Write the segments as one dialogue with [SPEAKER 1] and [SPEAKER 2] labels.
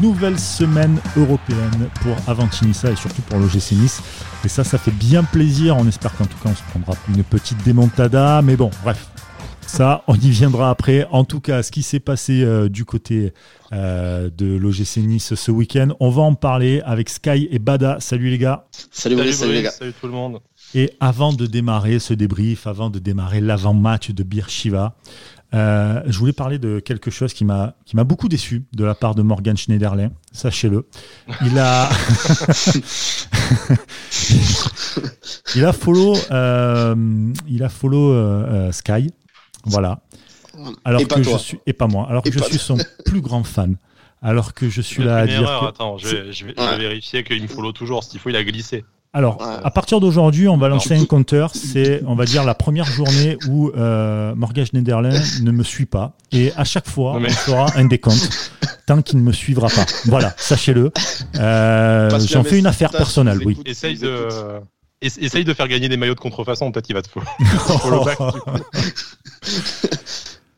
[SPEAKER 1] nouvelle semaine européenne pour Avantinissa et surtout pour l'OGC Nice. Et ça, ça fait bien plaisir. On espère qu'en tout cas, on se prendra une petite démontada. Mais bon, bref, ça, on y viendra après. En tout cas, ce qui s'est passé euh, du côté euh, de l'OGC Nice ce week-end, on va en parler avec Sky et Bada. Salut les gars.
[SPEAKER 2] Salut, salut, salut les gars.
[SPEAKER 3] Salut tout le monde.
[SPEAKER 1] Et avant de démarrer ce débrief, avant de démarrer l'avant-match de Shiva, euh, je voulais parler de quelque chose qui m'a qui m'a beaucoup déçu de la part de Morgan Schneiderlin. Sachez-le, il a il a follow euh, il a follow euh, Sky, voilà. Alors que je suis et pas moi. Alors que je suis son plus grand fan. Alors que je suis là à dire.
[SPEAKER 3] Attends, je, vais, je vais vérifier qu'il me follow toujours. S'il faut, il a glissé.
[SPEAKER 1] Alors, à partir d'aujourd'hui, on va lancer un compteur. C'est, on va dire, la première journée où euh, Morgan Schneiderlin ne me suit pas. Et à chaque fois, on fera un décompte tant qu'il ne me suivra pas. Voilà, sachez-le. Euh, J'en fais une affaire personnelle, oui.
[SPEAKER 3] Essaye de, essaye de faire gagner des maillots de contrefaçon. Peut-être qu'il va te follow.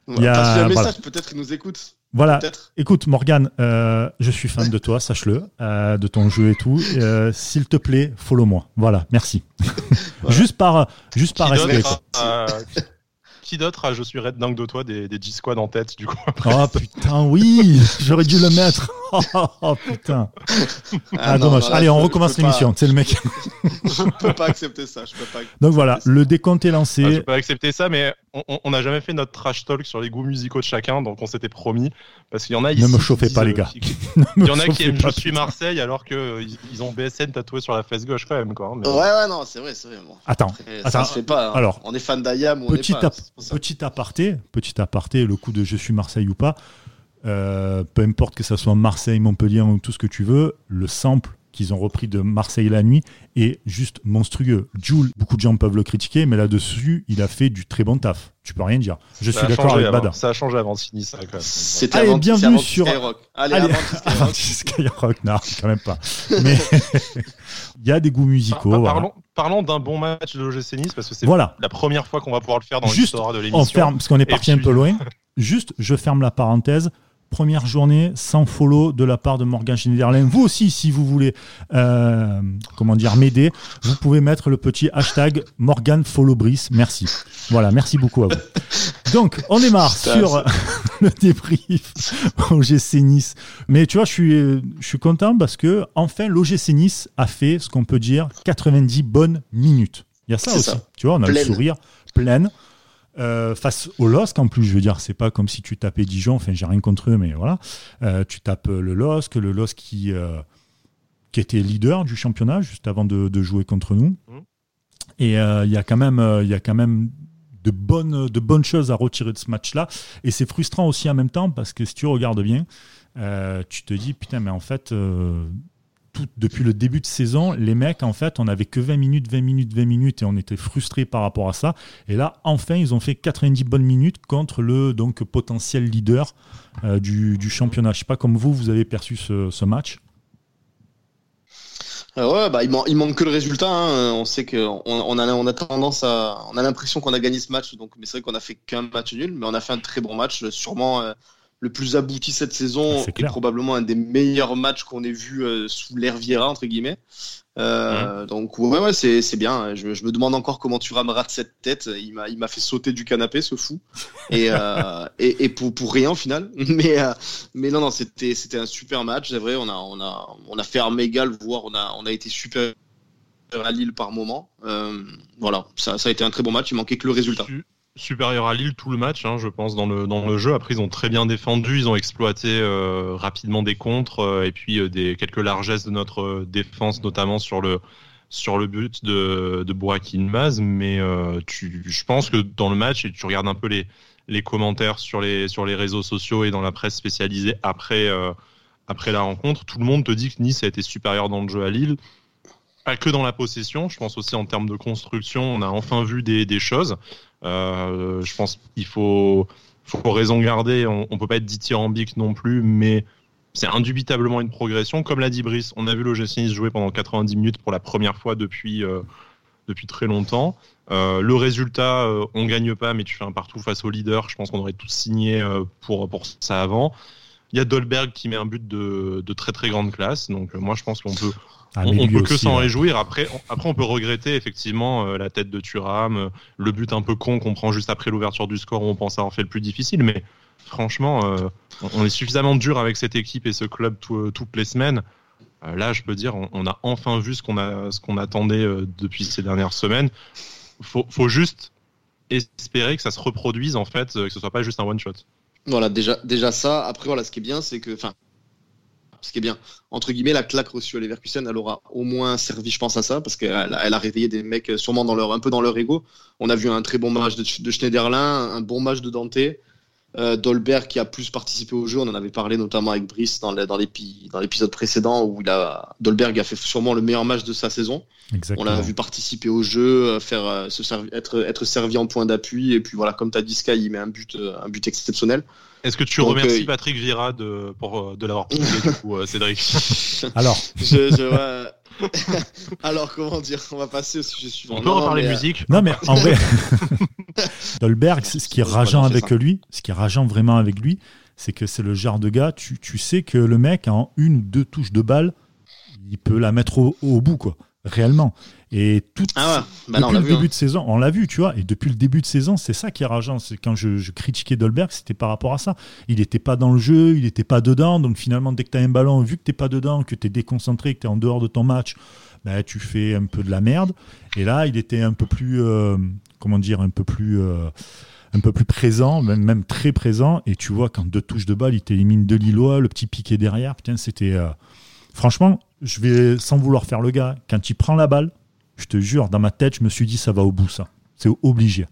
[SPEAKER 2] Il y a un message, peut-être qu'il nous écoute.
[SPEAKER 1] Voilà. Écoute, Morgan, euh, je suis fan de toi, sache-le, euh, de ton jeu et tout. Euh, s'il te plaît, follow-moi. Voilà, merci. juste par, juste par respect.
[SPEAKER 3] Qui d'autre a Je suis Red Dingue de toi des, des G-Squad en tête, du coup
[SPEAKER 1] Oh putain, oui J'aurais dû le mettre. Oh, putain. Ah, ah dommage. Allez, on recommence l'émission. C'est le mec.
[SPEAKER 2] je peux pas accepter ça. Je peux pas
[SPEAKER 1] Donc voilà, le décompte est lancé.
[SPEAKER 3] Ah, je peux accepter ça, mais on n'a jamais fait notre trash talk sur les goûts musicaux de chacun, donc on s'était promis. Parce qu'il y en a
[SPEAKER 1] Ne me chauffez pas, les gars.
[SPEAKER 3] Il y en a qui aiment Je suis Marseille alors qu'ils ont BSN tatoué sur la fesse gauche quand même. Quoi.
[SPEAKER 2] Ouais, ouais, non, c'est vrai, c'est vrai.
[SPEAKER 1] Attends,
[SPEAKER 2] ça se fait pas. Hein. Alors, on est fan d'Ayam ou on
[SPEAKER 1] petit,
[SPEAKER 2] pas,
[SPEAKER 1] petit aparté, petit aparté, le coup de Je suis Marseille ou pas. Euh, peu importe que ça soit Marseille, Montpellier ou tout ce que tu veux, le sample qu'ils ont repris de Marseille la nuit est juste monstrueux. Jules, beaucoup de gens peuvent le critiquer, mais là-dessus, il a fait du très bon taf. Tu peux rien dire. Je suis d'accord avec Bada.
[SPEAKER 3] Ça a changé avant Sini, ça, quand même.
[SPEAKER 2] C'était Allez, bienvenue sur
[SPEAKER 1] Skyrock. Allez, Allez avant Skyrock. non, quand même pas. Mais il y a des goûts musicaux.
[SPEAKER 3] parlons, parlons d'un bon match de l'OGC Nice, parce que c'est voilà. la première fois qu'on va pouvoir le faire dans l'histoire de l'émission.
[SPEAKER 1] On ferme, parce qu'on est parti un peu loin. Juste, je ferme la parenthèse première journée sans follow de la part de Morgan Schneiderlin. Vous aussi, si vous voulez, euh, comment dire, m'aider, vous pouvez mettre le petit hashtag Morgan Follow Brice. Merci. Voilà, merci beaucoup à vous. Donc, on démarre sur le débrief OGC Nice. Mais tu vois, je suis, je suis content parce que, enfin, l'OGC Nice a fait ce qu'on peut dire 90 bonnes minutes. Il y a ça aussi. Tu vois, on a le sourire plein. Euh, face au LOSC en plus, je veux dire, c'est pas comme si tu tapais Dijon, enfin j'ai rien contre eux, mais voilà. Euh, tu tapes le LOSC, le LOSC qui, euh, qui était leader du championnat juste avant de, jouer contre nous. Mmh. Et il y a quand même, il y a quand même de bonnes, de bonnes choses à retirer de ce match-là. Et c'est frustrant aussi en même temps parce que si tu regardes bien, tu te dis putain, mais en fait, depuis le début de saison, les mecs, en fait, on n'avait que 20 minutes, 20 minutes, 20 minutes et on était frustrés par rapport à ça. Et là, enfin, ils ont fait 90 bonnes minutes contre le donc potentiel leader euh, du, championnat. Je sais pas comme vous, vous avez perçu ce, match.
[SPEAKER 2] Euh, ouais, bah, il, manque que le résultat. Hein. On sait qu'on on a, tendance à, on a l'impression qu'on a gagné ce match, donc, mais c'est vrai qu'on a fait qu'un match nul, mais on a fait un très bon match, sûrement. Euh, le plus abouti cette saison et probablement un des meilleurs matchs qu'on ait vu euh, sous l'ère Vieira entre guillemets. Euh, donc ouais, ouais c'est bien. Je, me demande encore comment tu rameras de cette tête. Il m'a il m'a fait sauter du canapé ce fou et euh, et, pour, pour rien au final. Mais mais non non c'était c'était un super match. C'est vrai on a on a on a fait un mégal voire on a on a été super à Lille par moment. voilà ça ça a été un très bon match. Il manquait que le résultat
[SPEAKER 3] supérieur à Lille tout le match, hein, je pense, dans le, jeu. Après, ils ont très bien défendu, ils ont exploité euh, rapidement des contres euh, et puis euh, des, quelques largesses de notre défense, notamment sur le, but de, de Maz. Mais je pense que dans le match, et tu regardes un peu les, commentaires sur les, sur les réseaux sociaux et dans la presse spécialisée après, après la rencontre, tout le monde te dit que Nice a été supérieur dans le jeu à Lille pas que dans la possession, je pense aussi en termes de construction, on a enfin vu des, choses. Euh, je pense qu'il faut, raison garder. On, on peut pas être dithyrambique non plus, mais c'est indubitablement une progression. Comme l'a dit Brice, on a vu l'OGC Nice jouer pendant 90 minutes pour la première fois depuis, euh, depuis très longtemps. Euh, le résultat, euh, on gagne pas, mais tu fais un partout face au leader. Je pense qu'on aurait tous signé pour, pour ça avant. Il y a Dolberg qui met un but de, de très très grande classe. Donc moi je pense qu'on peut ah, on, peut que s'en réjouir. Après, on, après, on peut regretter effectivement la tête de Thuram, le but un peu con qu'on prend juste après l'ouverture du score où on pense avoir fait le plus difficile. Mais franchement, on est suffisamment dur avec cette équipe et ce club toutes les semaines. là, je peux dire, on, a enfin vu ce qu'on a, ce qu'on attendait depuis ces dernières semaines. Faut, faut juste espérer que ça se reproduise en fait, que ce soit pas juste un one shot.
[SPEAKER 2] Voilà, déjà, déjà ça. Après, voilà, ce qui est bien, c'est que, enfin, ce qui est bien, entre guillemets, la claque reçue à Leverkusen, elle aura au moins servi, je pense, à ça, parce qu'elle elle a réveillé des mecs sûrement dans leur, un peu dans leur ego. On a vu un très bon match de, de Schneiderlin, un bon match de Dante. Euh, Dolberg qui a plus participé au jeu, on en avait parlé notamment avec Brice dans l'épisode précédent où il a, Dolberg a fait sûrement le meilleur match de sa saison. On l'a vu participer au jeu, euh, faire, euh, se être, être servi en point d'appui et puis voilà, comme tu as dit Sky, il met un but, un but exceptionnel.
[SPEAKER 3] Est-ce que tu remercies Patrick Vira de, pour, de l'avoir poussé du coup, Cédric
[SPEAKER 1] Alors,
[SPEAKER 2] je, je Alors, comment dire On va passer au sujet suivant.
[SPEAKER 3] On peut reparler musique
[SPEAKER 1] Non, mais en vrai, Dolberg, ce qui est rageant avec lui, ce qui est rageant vraiment avec lui, c'est que c'est le genre de gars, tu, tu, sais que le mec, en une ou deux touches de balle, il peut la mettre au, bout, quoi, réellement. Et tout
[SPEAKER 2] ah
[SPEAKER 1] bah depuis le début hein. de saison, on l'a vu, tu vois. Et depuis le début de saison, c'est ça qui est rageant. C'est quand je, critiquais Dolberg, c'était par rapport à ça. Il n'était pas dans le jeu, il n'était pas dedans. Donc finalement, dès que tu as un ballon, vu que tu n'es pas dedans, que tu es déconcentré, que tu es en dehors de ton match, bah, tu fais un peu de la merde. Et là, il était un peu plus, euh, comment dire, un peu plus, euh, un peu plus présent, même, même très présent. Et tu vois, quand deux touches de balle, il t'élimine de Lillois, le petit piqué derrière. Putain, c'était. Euh, franchement, je vais, sans vouloir faire le gars, quand il prend la balle, je te jure, dans ma tête, je me suis dit, ça va au bout, ça. C'est obligé.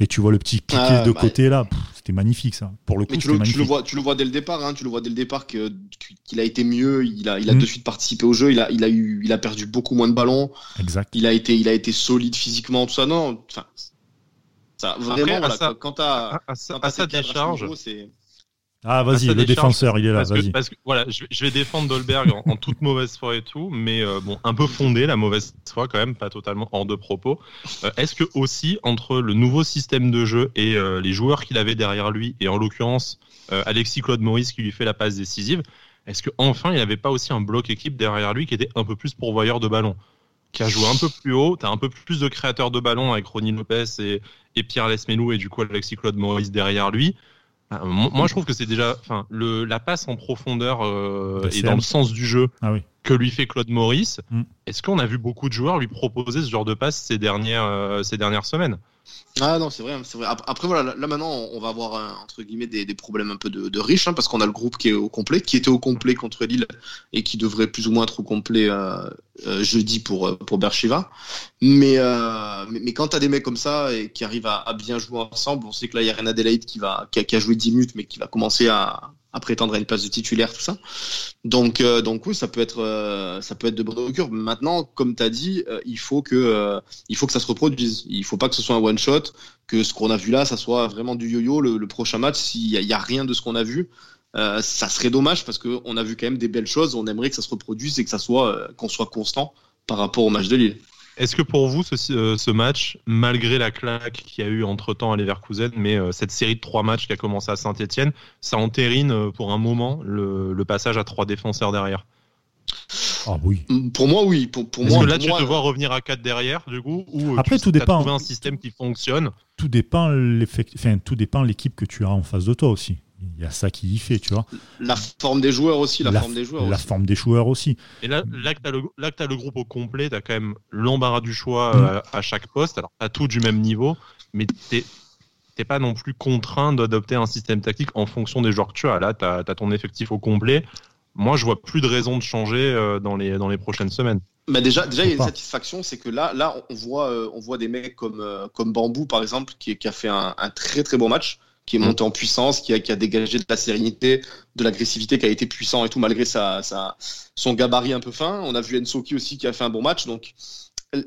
[SPEAKER 1] Et tu vois le petit piqué ah, de bah, côté là, c'était magnifique ça. Pour le coup,
[SPEAKER 2] tu le, tu le, vois, tu le vois dès le départ. Hein, tu le vois dès le départ qu'il a été mieux. Il a, il a mm. de suite participé au jeu. Il a, il a eu, il a perdu beaucoup moins de ballons.
[SPEAKER 1] Exact.
[SPEAKER 2] Il a été, il a été solide physiquement, tout ça. Non, enfin, ça vraiment. Après,
[SPEAKER 3] ça, quand à, à, à, sa décharge, c'est
[SPEAKER 1] ah, vas-y, le défenseur, il est là, vas-y.
[SPEAKER 3] Parce que, voilà, je, vais défendre Dolberg en, toute mauvaise foi et tout, mais euh, bon, un peu fondé la mauvaise foi quand même, pas totalement hors de propos. Euh, est-ce que aussi, entre le nouveau système de jeu et euh, les joueurs qu'il avait derrière lui, et en l'occurrence Alexis Claude Maurice qui lui fait la passe décisive, est-ce que enfin il n'avait pas aussi un bloc équipe derrière lui qui était un peu plus pourvoyeur de ballon qui a joué un peu plus haut, tu as un peu plus de créateurs de ballon avec Ronnie Lopez et, et Pierre Lesmelou et du coup Alexis Claude Maurice derrière lui. Ah, moi, je trouve que c'est déjà, enfin, le la passe en profondeur euh, et dans le sens du jeu.
[SPEAKER 1] Ah
[SPEAKER 3] que lui fait Claude Maurice. Mm. Est-ce qu'on a vu beaucoup de joueurs lui proposer ce genre de passe ces dernières euh, ces dernières semaines?
[SPEAKER 2] Ah non, c'est vrai, c'est vrai. Après, voilà, là maintenant, on va avoir entre guillemets des, problèmes un peu de, riches, hein, parce qu'on a le groupe qui est au complet, qui était au complet contre Lille et qui devrait plus ou moins être au complet euh, euh, jeudi pour euh, pour Berchiva. Mais, mais, quand tu as des mecs comme ça et qui arrivent à, bien jouer ensemble, on sait que là il y a René Adelaide qui va qui a, qui a joué 10 minutes, mais qui va commencer à, à prétendre à une place de titulaire, tout ça. Donc, euh, donc oui, ça peut être, euh, ça peut être de bonne augure. Maintenant, comme tu as dit, euh, il faut que, il faut que ça se reproduise. Il faut pas que ce soit un one shot, que ce qu'on a vu là, ça soit vraiment du yo-yo. Le, prochain match, s'il y, a rien de ce qu'on a vu, ça serait dommage parce qu'on a vu quand même des belles choses. On aimerait que ça se reproduise et que ça soit, qu'on soit constant par rapport au match de Lille.
[SPEAKER 3] Est-ce que pour vous, ce, euh, ce, match, malgré la claque qu'il y a eu entre-temps à Leverkusen, mais euh, cette série de trois matchs qui a commencé à Saint-Etienne, ça entérine euh, pour un moment le, le, passage à trois défenseurs derrière?
[SPEAKER 1] Ah oui.
[SPEAKER 2] Mm, pour moi, oui. Pour, pour
[SPEAKER 3] moi,
[SPEAKER 2] que
[SPEAKER 3] là, tu te vois revenir à quatre derrière, du coup, ou
[SPEAKER 1] Après,
[SPEAKER 3] tu
[SPEAKER 1] tout dépend.
[SPEAKER 3] trouvé un système qui fonctionne?
[SPEAKER 1] Tout dépend enfin, tout dépend l'équipe que tu as en face de toi aussi il y a ça qui y fait, tu vois.
[SPEAKER 2] La forme des joueurs aussi, la, forme des joueurs.
[SPEAKER 1] La
[SPEAKER 2] aussi.
[SPEAKER 1] forme des joueurs aussi.
[SPEAKER 3] Et là, là que tu as, le groupe au complet, tu as quand même l'embarras du choix mm. euh, à, chaque poste. Alors, pas tout du même niveau, mais tu n'es pas non plus contraint d'adopter un système tactique en fonction des joueurs que tu as. Là, tu as, ton effectif au complet. Moi, je vois plus de raison de changer euh, dans, les, dans les prochaines semaines.
[SPEAKER 2] Bah déjà, déjà, il y a une satisfaction, c'est que là, là, on voit, euh, on voit des mecs comme, comme Bambou, par exemple, qui, qui a fait un, un, très très bon match qui est mm. monté en puissance, qui a, qui a dégagé de la sérénité, de l'agressivité, qui a été puissant et tout, malgré sa, sa, son gabarit un peu fin. On a vu Ensoki aussi qui a fait un bon match. Donc,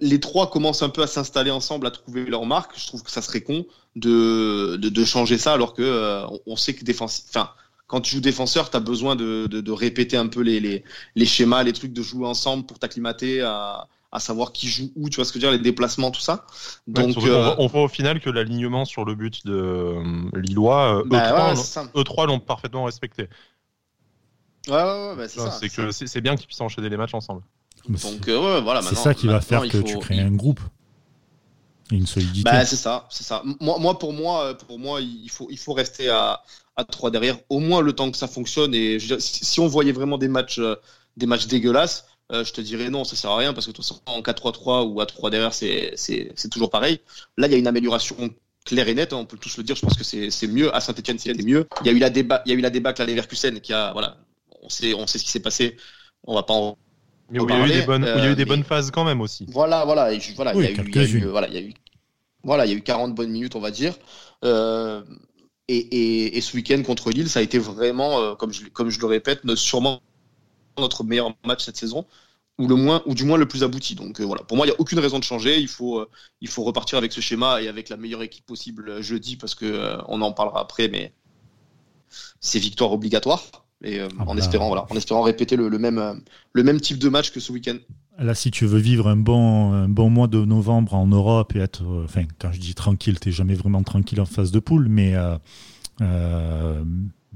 [SPEAKER 2] les trois commencent un peu à s'installer ensemble, à trouver leur marque. Je trouve que ça serait con de, de, de changer ça, alors que euh, on sait que défense, enfin, quand tu joues défenseur, tu as besoin de, de, de, répéter un peu les, les, les, schémas, les trucs de jouer ensemble pour t'acclimater à, à savoir qui joue où, tu vois ce que je veux dire, les déplacements, tout ça.
[SPEAKER 3] Donc, euh, on, voit au final que l'alignement sur le but de euh, Lillois, E3, bah, e l'ont parfaitement respecté.
[SPEAKER 2] Ouais, ouais, ouais, c'est ça.
[SPEAKER 3] C'est que c'est bien qu'ils puissent enchaîner les matchs ensemble.
[SPEAKER 2] Donc, euh, ouais, voilà,
[SPEAKER 1] c'est ça qui va faire que tu crées un groupe. Et une solidité.
[SPEAKER 2] Bah, c'est ça, c'est ça. Moi, moi, pour moi, pour moi, il faut, il faut rester à, à 3 derrière, au moins le temps que ça fonctionne. Et si on voyait vraiment des matchs, euh, des matchs dégueulasses, euh, je te dirais non, ça sert à rien parce que de toute façon, en 4-3-3 ou à 3 derrière, c'est toujours pareil. Là, il y a une amélioration claire et nette, hein, on peut tous le dire. Je pense que c'est mieux. À Saint-Etienne, c'est mieux. Il y a eu la débat, il y a eu la débâcle à Leverkusen qui a, voilà, on sait, on sait ce qui s'est passé. On va pas en
[SPEAKER 3] mais où il y a eu des bonnes, il y a eu des euh, bonnes phases quand même aussi.
[SPEAKER 2] Voilà, voilà, et voilà, il y a eu, voilà, il y a eu, voilà, il y a eu 40 bonnes minutes, on va dire. Euh, et, ce week-end contre Lille, ça a été vraiment, euh, comme, je, comme je le répète, sûrement notre meilleur match cette saison, ou, le moins, ou du moins le plus abouti. Donc voilà, pour moi, il n'y a aucune raison de changer. Il faut, il faut repartir avec ce schéma et avec la meilleure équipe possible jeudi, parce que on en parlera après, mais c'est victoire obligatoire. Et ah, en, espérant, voilà, en espérant répéter le, même, le même type de match que ce week-end.
[SPEAKER 1] Là, si tu veux vivre un bon, un bon mois de novembre en Europe et être, euh, enfin, quand je dis tranquille, tu n'es jamais vraiment tranquille en phase de poule, mais, euh, euh,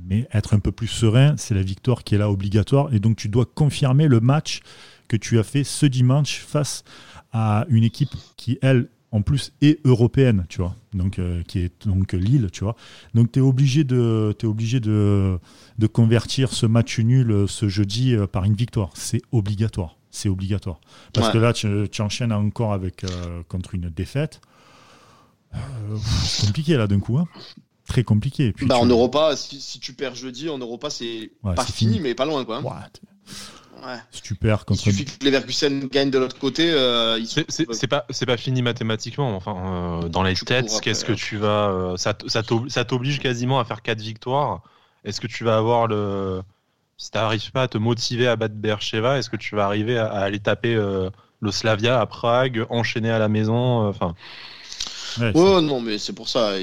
[SPEAKER 1] mais être un peu plus serein, c'est la victoire qui est là obligatoire. Et donc, tu dois confirmer le match que tu as fait ce dimanche face à une équipe qui, elle, en plus est européenne, tu vois, donc qui est donc Lille, tu vois. Donc tu es obligé de es obligé de, de convertir ce match nul ce jeudi par une victoire, c'est obligatoire c'est obligatoire. Parce que là, tu, enchaînes encore avec euh, contre une défaite. Euh, c'est compliqué là d'un coup. Hein. Très compliqué.
[SPEAKER 2] Puis bah, En Europa, si, tu perds jeudi, en Europa, c'est pas fini, mais pas loin. Quoi,
[SPEAKER 1] hein. Si tu perds contre.
[SPEAKER 2] Il suffit que les Leverkusen gagnent de l'autre côté. Euh,
[SPEAKER 3] c'est pas, pas fini mathématiquement. Enfin, dans les têtes, qu'est-ce que tu vas. ça t'oblige quasiment à faire 4 victoires. Est-ce que tu vas avoir le si tu n'arrives pas à te motiver à battre Bercheva, est-ce que tu vas arriver à, aller taper euh, le Slavia à Prague, enchaîner à la maison euh, Enfin.
[SPEAKER 2] Ouais, non, mais c'est pour ça.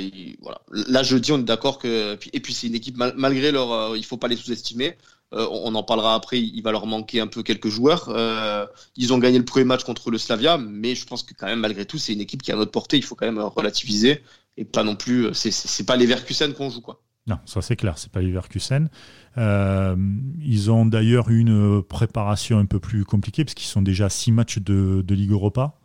[SPEAKER 2] voilà. Là, je dis, on est d'accord que. Et puis, c'est une équipe, malgré leur. Euh, il faut pas les sous-estimer. on en parlera après. Il va leur manquer un peu quelques joueurs. ils ont gagné le premier match contre le Slavia, mais je pense que, quand même, malgré tout, c'est une équipe qui a notre portée. Il faut quand même relativiser. Et pas non plus. C'est pas les Verkusen qu'on joue, quoi.
[SPEAKER 1] Non, ça c'est clair, c'est pas Leverkusen. Euh, ils ont d'ailleurs une préparation un peu plus compliquée parce qu'ils sont déjà six matchs de, Ligue Europa.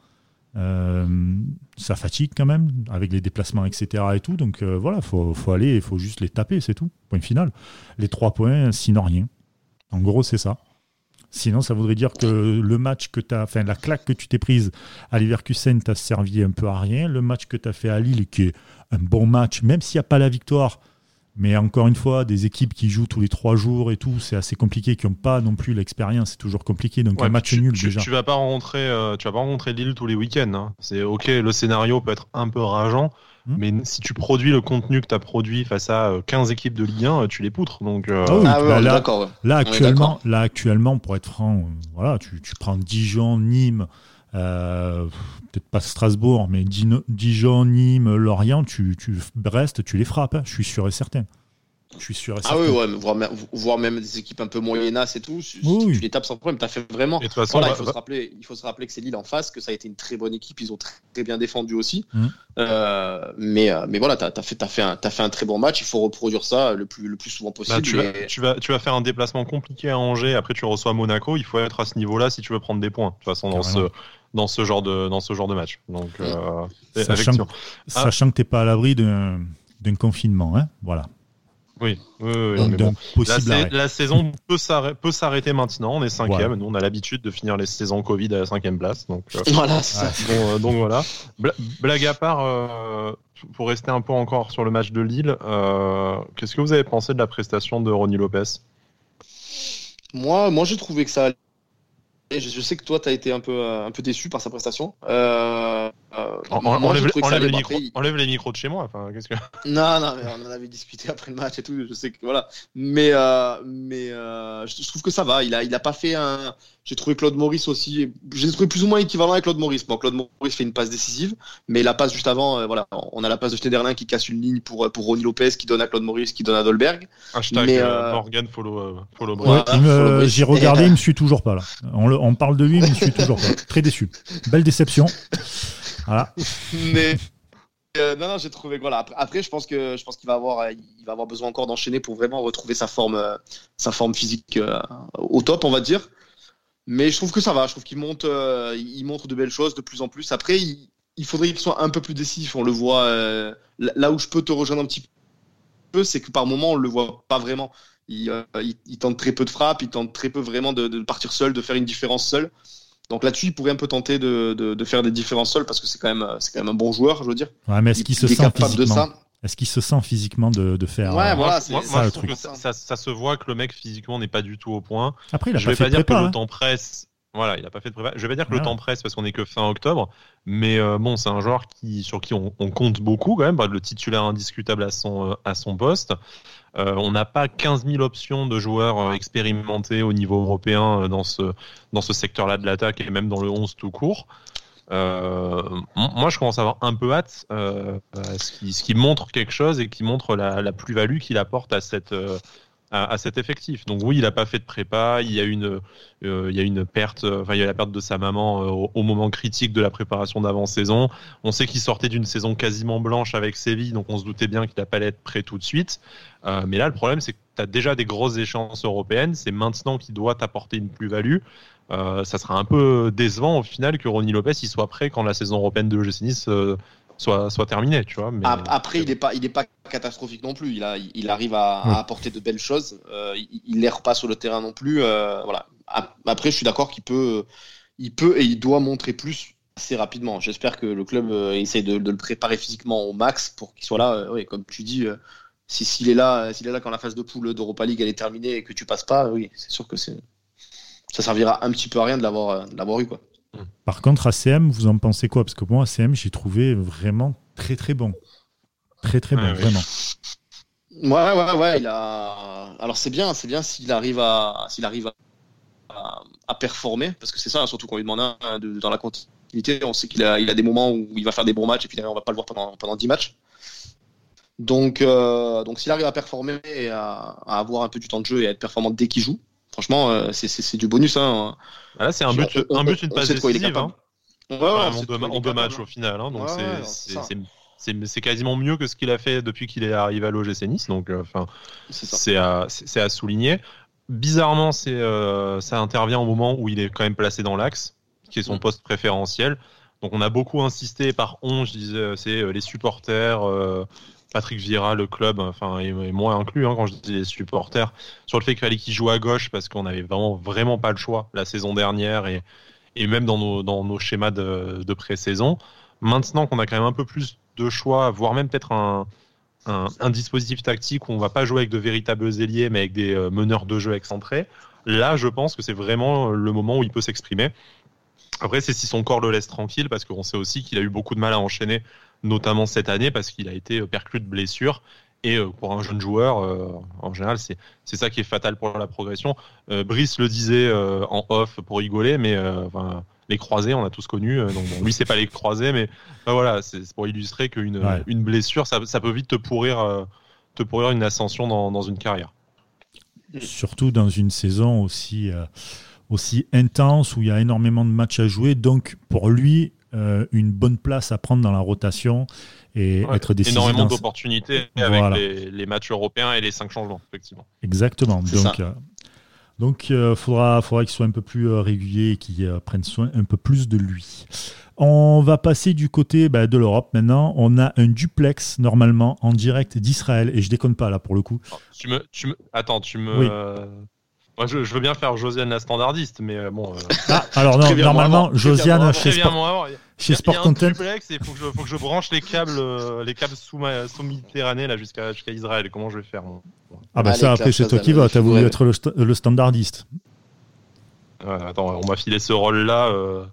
[SPEAKER 1] Euh, ça fatigue quand même avec les déplacements, etc. Et tout. Donc euh, voilà, faut, faut aller, il faut juste les taper, c'est tout. Point final. Les trois points, sinon rien. En gros, c'est ça. Sinon, ça voudrait dire que le match que tu as, enfin la claque que tu t'es prise à Leverkusen t'a servi un peu à rien. Le match que tu as fait à Lille, qui est un bon match, même s'il n'y a pas la victoire, mais encore une fois, des équipes qui jouent tous les trois jours et tout, c'est assez compliqué, qui n'ont pas non plus l'expérience, c'est toujours compliqué. Donc un match nul déjà.
[SPEAKER 3] Tu vas pas rencontrer, euh, tu vas pas rencontrer Lille tous les week-ends. Hein. C'est ok, le scénario peut être un peu rageant, hmm. mais si tu produis le contenu que tu as produit face à 15 euh, équipes de Ligue 1, tu les poutres. Donc
[SPEAKER 1] euh, ah bah là, là, actuellement, là actuellement, pour être franc, voilà, tu, tu prends Dijon, Nîmes. Euh, peut-être pas Strasbourg, mais Dijon, Nîmes, Lorient, tu, tu, Brest, tu les frappes, hein, je suis sûr et certain. Je suis sûr et
[SPEAKER 2] Ah oui, ouais, voir, même, des équipes un peu moyennas et tout, tu, les tapes sans problème. As fait vraiment. il, faut se rappeler, il faut se rappeler que c'est Lille en face, que ça a été une très bonne équipe, ils ont très, bien défendu aussi. Mmh. Euh, mais, euh, mais voilà, tu as, fait, as, fait un, as fait un très bon match, il faut reproduire ça le plus, le plus souvent possible. Bah,
[SPEAKER 3] tu, vas, tu, vas, tu, vas, faire un déplacement compliqué à Angers, après tu reçois Monaco, il faut être à ce niveau-là si tu veux prendre des points. De toute façon, dans ce, dans ce genre de, dans ce genre de match. Donc, euh,
[SPEAKER 1] sachant, que, sachant que tu n'es pas à l'abri d'un confinement. Hein voilà.
[SPEAKER 3] Oui, la, saison peut s'arrêter maintenant. On est cinquième. Nous, on a l'habitude de finir les saisons Covid à la cinquième place. Donc,
[SPEAKER 2] euh, voilà,
[SPEAKER 3] euh, donc voilà. blague à part, pour rester un peu encore sur le match de Lille, qu'est-ce que vous avez pensé de la prestation de Ronnie Lopez?
[SPEAKER 2] Moi, moi, j'ai trouvé que ça je, sais que toi, tu as été un peu, euh, un peu déçu par sa prestation. Euh,
[SPEAKER 3] euh enlève, les micros, enlève, les micros de chez moi. Enfin, que...
[SPEAKER 2] Non, non, mais on en avait discuté après le match et tout. Je sais que voilà. Mais, euh, mais je trouve que ça va. Il a, il a pas fait un. J'ai trouvé Claude Maurice aussi. J'ai trouvé plus ou moins équivalent avec Claude Maurice. Bon, Claude Maurice fait une passe décisive, mais la passe juste avant, voilà, on a la passe de Schneiderlin qui casse une ligne pour pour Ronnie Lopez, qui donne à Claude Maurice, qui donne à Dolberg.
[SPEAKER 3] Hashtag mais, Morgan follow, follow
[SPEAKER 1] J'ai regardé, il me suit toujours pas là. On, on parle de lui, mais il me suit toujours pas. Très déçu. Belle déception.
[SPEAKER 2] Mais, euh, non, non, j'ai trouvé. Voilà. Après, je pense que je pense qu'il va avoir, il va avoir besoin encore d'enchaîner pour vraiment retrouver sa forme, sa forme physique au top, on va dire. Mais je trouve que ça va. Je trouve qu'il monte, il montre de belles choses de plus en plus. Après, il, faudrait qu'il soit un peu plus décisif. On le voit là où je peux te rejoindre un petit peu, c'est que par moment on le voit pas vraiment. Il, tente très peu de frappes, il tente très peu vraiment de, partir seul, de faire une différence seul. Donc là-dessus, il pourrait un peu tenter de, de, faire des différences seuls parce que c'est quand même c'est quand même un bon joueur, je veux dire.
[SPEAKER 1] Ouais, mais est-ce qu'il se sent physiquement Est-ce qu'il se sent physiquement de, de faire
[SPEAKER 3] Ouais, voilà, c'est ça, le truc. Ça, ça, se voit que le mec physiquement n'est pas du tout au point.
[SPEAKER 1] Après, il a
[SPEAKER 3] je
[SPEAKER 1] pas
[SPEAKER 3] vais
[SPEAKER 1] fait
[SPEAKER 3] pas dire
[SPEAKER 1] prépa,
[SPEAKER 3] que
[SPEAKER 1] hein.
[SPEAKER 3] le temps presse. Voilà, il a pas fait de prépa. Je vais pas dire que le temps presse parce qu'on est que fin octobre, mais euh, bon, c'est un joueur qui sur qui on, on, compte beaucoup quand même, bah, le titulaire indiscutable à son euh, à son poste. Euh, on n'a pas 15 000 options de joueurs euh, expérimentés au niveau européen euh, dans ce, dans ce secteur-là de l'attaque et même dans le 11 tout court. Moi, je commence à avoir un peu hâte, euh, ce, qui, montre quelque chose et qui montre la plus-value qu'il apporte à cette, à, cet effectif. Donc oui, il n'a pas fait de prépa, il y a une, euh, il y a une perte, enfin il y a la perte de sa maman euh, au, moment critique de la préparation d'avant-saison. On sait qu'il sortait d'une saison quasiment blanche avec Séville, donc on se doutait bien qu'il n'allait pas être prêt tout de suite. Euh, mais là, le problème, c'est que tu as déjà des grosses échéances européennes, c'est maintenant qu'il doit t'apporter une plus-value. Euh, ça sera un peu décevant au final que Ronnie Lopez il soit prêt quand la saison européenne de l'OGC Nice euh, soit, soit terminé, tu vois. Mais...
[SPEAKER 2] Après, il n'est pas, il est pas catastrophique non plus. Il, a, il arrive à, à apporter de belles choses. Euh, il n'erre pas sur le terrain non plus. Euh, voilà. Après, je suis d'accord qu'il peut, il peut et il doit montrer plus assez rapidement. J'espère que le club euh, essaye de, de, le préparer physiquement au max pour qu'il soit là. Euh, oui, comme tu dis, s'il si, est là, s'il est là quand la phase de poule d'Europa League elle est terminée et que tu passes pas, oui, c'est sûr que c'est, ça servira un petit peu à rien de l'avoir, de l'avoir eu quoi.
[SPEAKER 1] Par contre, ACM, vous en pensez quoi? Parce que moi, ACM, j'ai trouvé vraiment très très bon. Très très bon,
[SPEAKER 3] Ouais,
[SPEAKER 1] vraiment.
[SPEAKER 2] Ouais, ouais, ouais. Il a. Alors c'est bien, c'est bien s'il arrive à, s'il arrive à, à, performer, parce que c'est ça, surtout qu'on lui demande un de, dans la continuité. On sait qu'il a, il a des moments où il va faire des bons matchs et puis derrière on va pas le voir pendant pendant 10 matchs. Donc, euh, donc s'il arrive à performer et à, à, avoir un peu du temps de jeu et à être performant dès qu'il joue, franchement, euh, c'est du bonus. Hein.
[SPEAKER 3] Ah là, c'est un but,
[SPEAKER 2] on,
[SPEAKER 3] un but, une passe décisive. Hein.
[SPEAKER 2] Ouais, ouais, on
[SPEAKER 3] deux, matchs au final. Hein, donc c'est- quasiment mieux que ce qu'il a fait depuis qu'il est arrivé à l'OGC Nice. Donc, euh, enfin,
[SPEAKER 2] C'est
[SPEAKER 3] à, à souligner. Bizarrement, c'est euh, ça intervient au moment où il est quand même placé dans l'axe, qui est son poste préférentiel. Donc, on a beaucoup insisté par on, je disais, c'est les supporters, euh, Patrick Vieira, le club, enfin, et, moi inclus, hein, quand je dis les supporters, sur le fait qu'il fallait qu'il joue à gauche parce qu'on avait vraiment, vraiment pas le choix la saison dernière et, et même dans nos, dans nos schémas de, de pré-saison. Maintenant qu'on a quand même un peu plus de choix, voire même peut-être un, un, un, dispositif tactique où on va pas jouer avec de véritables ailiers, mais avec des euh, meneurs de jeu excentrés, là, je pense que c'est vraiment le moment où il peut s'exprimer. Après, c'est si son corps le laisse tranquille, parce qu'on sait aussi qu'il a eu beaucoup de mal à enchaîner, notamment cette année, parce qu'il a été perclus de blessures. Et euh, pour un jeune joueur, euh, en général, c'est ça qui est fatal pour la progression. Euh, Brice le disait euh, en off pour rigoler, mais euh, enfin, les croisés, on a tous connu. euh, donc bon, lui, c'est pas les croisés, mais ben voilà, c'est pour illustrer qu'une
[SPEAKER 1] Ouais.
[SPEAKER 3] une blessure, ça, ça peut vite te pourrir, euh, te pourrir une ascension dans, dans une carrière.
[SPEAKER 1] Surtout dans une saison aussi, euh, aussi intense où il y a énormément de matchs à jouer. Donc, pour lui, euh, une bonne place à prendre dans la rotation et
[SPEAKER 3] Ouais,
[SPEAKER 1] être décisif.
[SPEAKER 3] Énormément d'opportunités
[SPEAKER 1] Voilà.
[SPEAKER 3] avec les, les matchs européens et les cinq changements, effectivement.
[SPEAKER 1] Exactement. Donc, euh, donc euh, faudra, faudra qu'il soit un peu plus régulier et qu'il prenne soin un peu plus de lui. On va passer du côté bah, de l'Europe maintenant. On a un duplex normalement en direct d'Israël et je déconne pas là pour le coup.
[SPEAKER 3] Tu me, tu me, attends, tu me.
[SPEAKER 1] Oui.
[SPEAKER 3] Moi, je, je veux bien faire Josiane la standardiste, mais euh, bon. euh,
[SPEAKER 1] Ah, alors non, normalement
[SPEAKER 2] avant,
[SPEAKER 1] Josiane chez Sport,
[SPEAKER 3] moi. Il y a-
[SPEAKER 1] chez Sport Content.
[SPEAKER 3] il faut que je, faut que je branche les câbles, euh, les câbles sous ma, sous Méditerranée là jusqu'à jusqu'à Israël. Comment je vais faire
[SPEAKER 1] Ah bah
[SPEAKER 2] Allez,
[SPEAKER 1] ça après c'est toi qui vas. T'as voulu être le, sta- le standardiste.
[SPEAKER 3] Euh, Attends, on m'a filé ce rôle-là. euh,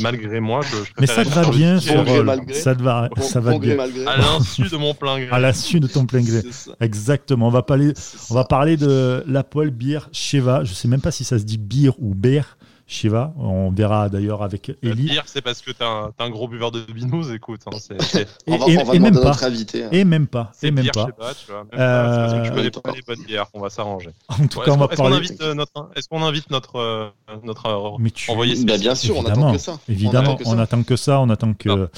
[SPEAKER 3] malgré moi, je, je
[SPEAKER 1] Mais ça te va bien
[SPEAKER 2] malgré.
[SPEAKER 1] Ça te va,
[SPEAKER 2] Bon-
[SPEAKER 1] ça va
[SPEAKER 2] bon
[SPEAKER 1] bien.
[SPEAKER 2] malgré.
[SPEAKER 3] à l'insu de mon plein gré.
[SPEAKER 1] À la suite de ton plein gré. Exactement. On va parler, on va parler de l'Apoel Bir Sheva. Je sais même pas si ça se dit Bir ou Ber Shiva. On verra d'ailleurs avec Eli.
[SPEAKER 3] Pire, c'est parce que t'es un, un, gros buveur de binous, écoute. Hein,
[SPEAKER 2] et, on va, on va et même pas. Notre invité, hein.
[SPEAKER 1] Et même pas. Et même
[SPEAKER 3] pire,
[SPEAKER 1] pas.
[SPEAKER 3] Je sais pas, tu vois. Même euh... pas parce que tu connais pas les bonnes bières. On va s'arranger.
[SPEAKER 1] En tout cas, on va
[SPEAKER 3] est
[SPEAKER 1] parler.
[SPEAKER 3] Est-ce qu'on invite notre, est-ce qu'on invite notre, euh, notre
[SPEAKER 1] Mais tu...
[SPEAKER 3] envoyé
[SPEAKER 2] bah, Bien sûr, on attend que ça.
[SPEAKER 1] Évidemment, on attend que ça. On attend que,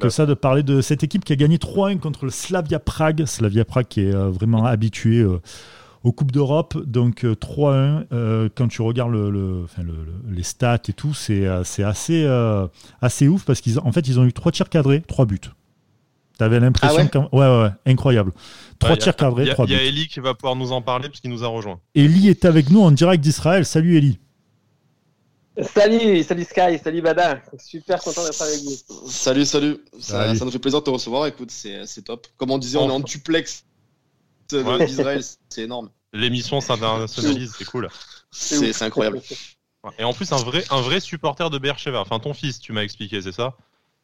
[SPEAKER 1] que ça de parler de cette équipe qui a gagné 3-1 contre le Slavia Prague. Slavia Prague qui est vraiment habitué aux Coupes d'Europe. Donc 3-1, euh, euh, quand tu regardes le, le, enfin, le, les stats et tout, c'est euh, assez, euh, assez ouf parce qu'en en fait, ils ont eu 3 tirs cadrés, 3 buts. T'avais l'impression
[SPEAKER 2] ah
[SPEAKER 1] ouais, ouais, ouais, incroyable. 3
[SPEAKER 3] ouais,
[SPEAKER 1] tirs cadrés, 3 buts.
[SPEAKER 3] Il y a Eli qui va pouvoir nous en parler puisqu'il nous a rejoint.
[SPEAKER 1] Eli est avec nous en direct d'Israël. Salut Eli.
[SPEAKER 4] Salut, salut Sky, salut Bada. Super content d'être avec vous.
[SPEAKER 2] Salut, salut. Ça, salut. ça, nous fait plaisir de te recevoir. Écoute, c'est top. Comme on disait, on est en duplex ouais. d'Israël, c'est énorme.
[SPEAKER 3] L'émission s'internationalise, c'est cool.
[SPEAKER 2] C'est incroyable.
[SPEAKER 3] Et en plus, un vrai, un vrai supporter de Bercheva. Enfin, ton fils, tu m'as expliqué, c'est ça?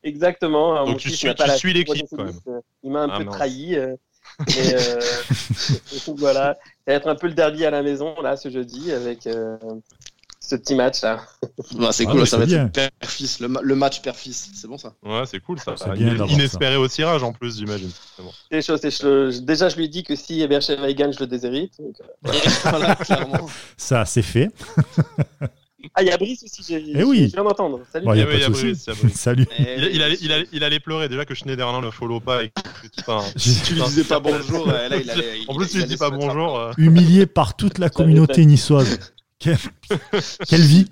[SPEAKER 4] Exactement.
[SPEAKER 3] Donc tu suis, tu suis l'équipe quand même.
[SPEAKER 4] Il m'a un ah, peu trahi. Euh, et, euh, voilà, ça va être un peu le derby à la maison là ce jeudi avec euh, ce petit match là.
[SPEAKER 2] Bah, c'est ah, cool, ça va être père-fils, le, le, match père-fils, c'est bon ça.
[SPEAKER 3] Ouais, c'est cool ça. Bien Inespéré ça. au tirage en plus, j'imagine.
[SPEAKER 4] Bon. C'est chaud, c'est chaud. Déjà, je lui dis que si Bercheva gagne, je le déshérite. Donc...
[SPEAKER 2] Euh, voilà.
[SPEAKER 1] Ça, c'est fait.
[SPEAKER 4] Ah, il y a Brice aussi, j'ai
[SPEAKER 1] eh oui.
[SPEAKER 4] viens d'entendre. Salut.
[SPEAKER 1] Bon, y a pas de Brice, Salut.
[SPEAKER 3] Il, il, allait, il, allait, il, allait, pleurer déjà que Schneiderlin le follow pas. Et tout un...
[SPEAKER 2] si tu lui disais pas bonjour, là, il allait,
[SPEAKER 3] En plus, tu lui dis pas bonjour. Euh...
[SPEAKER 1] Humilié par toute la communauté niçoise. Quelle, Quelle vie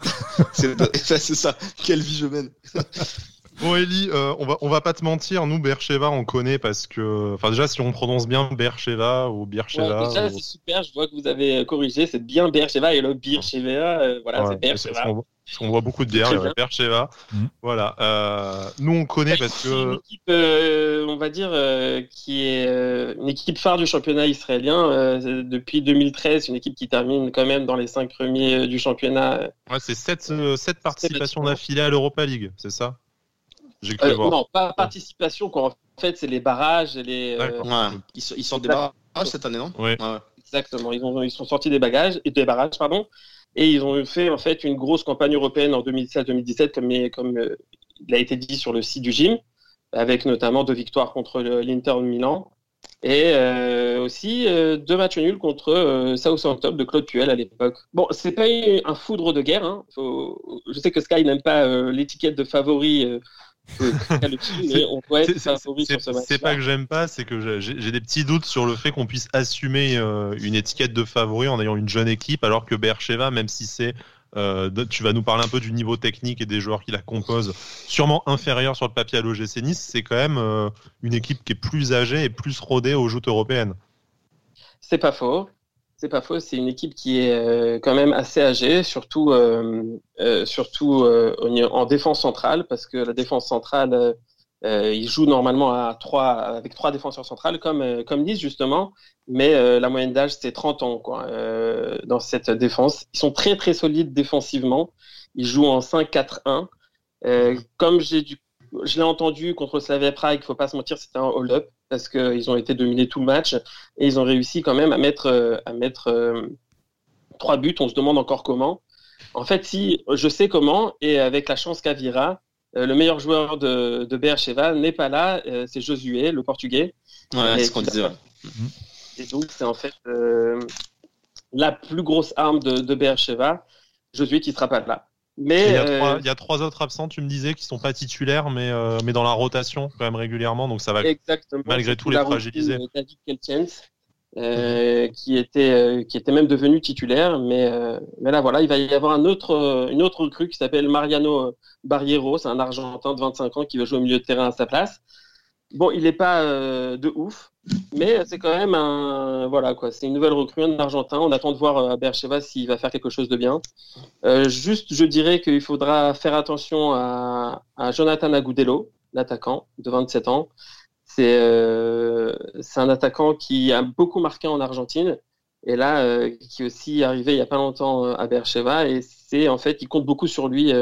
[SPEAKER 2] C'est ça, quelle vie je mène
[SPEAKER 3] Bon Eli, euh, on va on va pas te mentir, nous Bercheva on connaît parce que enfin déjà si on prononce bien Bercheva ou Bircheva.
[SPEAKER 4] Ouais, déjà
[SPEAKER 3] ou...
[SPEAKER 4] c'est super, je vois que vous avez corrigé, c'est bien Bercheva et le Bircheva, euh, voilà ouais, c'est Bercheva.
[SPEAKER 3] Parce qu'on voit beaucoup de bières, il y a Bercheva. Mmh. Voilà. Euh, nous, on connaît parce que.
[SPEAKER 4] C'est une équipe, euh, on va dire, euh, qui est euh, une équipe phare du championnat israélien. Euh, depuis 2013, une équipe qui termine quand même dans les cinq premiers du championnat.
[SPEAKER 3] Ouais, c'est sept, sept participations d'affilée à l'Europa League, c'est ça?
[SPEAKER 4] J'ai cru voir. Non, pas participation, quoi. En fait, c'est les barrages et les.
[SPEAKER 2] Ouais, ils, ils sortent des barrages cette année, non?
[SPEAKER 3] Ouais.
[SPEAKER 4] Exactement. Ils, ont, ils sont sortis des bagages et des barrages, pardon. Et ils ont fait en fait une grosse campagne européenne en 2016-2017, comme, euh, il a été dit sur le site du gym, avec notamment deux victoires contre l'Inter de Milan et euh, aussi euh, deux matchs nuls contre euh, Southampton de Claude Puel à l'époque. Bon, c'est pas un foudre de guerre. Hein. Je sais que Sky n'aime pas euh, l'étiquette de favori
[SPEAKER 3] c'est pas que j'aime pas, c'est que j'ai des petits doutes sur le fait qu'on puisse assumer euh, une étiquette de favori en ayant une jeune équipe, alors que Bercheva, même si c'est euh, tu vas nous parler un peu du niveau technique et des joueurs qui la composent, sûrement inférieur sur le papier à l'OGC Nice, c'est quand même euh, une équipe qui est plus âgée et plus rodée aux joutes européennes.
[SPEAKER 4] C'est pas faux. C'est pas faux, c'est une équipe qui est euh, quand même assez âgée, surtout, euh, euh, surtout euh, en défense centrale, parce que la défense centrale, euh, ils jouent normalement à trois, avec trois défenseurs centrales, comme, comme disent justement, mais la moyenne d'âge, c'est 30 ans quoi, dans cette défense. Ils sont très très solides défensivement, ils jouent en 5-4-1. comme j'ai du je l'ai entendu contre Slavia Prague, il faut pas se mentir, c'était un hold-up parce qu'ils ont été dominés tout le match et ils ont réussi quand même à mettre, euh, à mettre euh, trois buts. On se demande encore comment. En fait, si je sais comment, et avec la chance qu'Avira, euh, le meilleur joueur de, de Beersheba n'est pas là, c'est Josué, le portugais.
[SPEAKER 2] Ouais, c'est ce qu'on disait. Ouais.
[SPEAKER 4] Et donc, c'est en fait euh, la plus grosse arme de, de Beersheba, Josué qui sera pas là. Mais
[SPEAKER 3] il y, a trois, il y, a trois, autres absents, tu me disais, qui sont pas titulaires, mais, euh, mais dans la rotation quand même régulièrement, donc ça va
[SPEAKER 4] Exactement.
[SPEAKER 3] malgré tout les fragiliser.
[SPEAKER 4] David Kelchens, euh, qui était euh, qui était même devenu titulaire, mais mais là voilà, il va y avoir un autre une autre recrue qui s'appelle Mariano Barriero, c'est un Argentin de 25 ans qui va jouer au milieu de terrain à sa place. Bon, il n'est pas de ouf, mais c'est quand même un voilà quoi. C'est une nouvelle recrue, un Argentin. On attend de voir à Bercheva s'il va faire quelque chose de bien. Euh, juste, je dirais qu'il faudra faire attention à, à Jonathan Agudelo, l'attaquant de 27 ans. C'est euh, c'est un attaquant qui a beaucoup marqué en Argentine et là euh, qui est aussi arrivé il y a pas longtemps à Bercheva et c'est en fait il compte beaucoup sur lui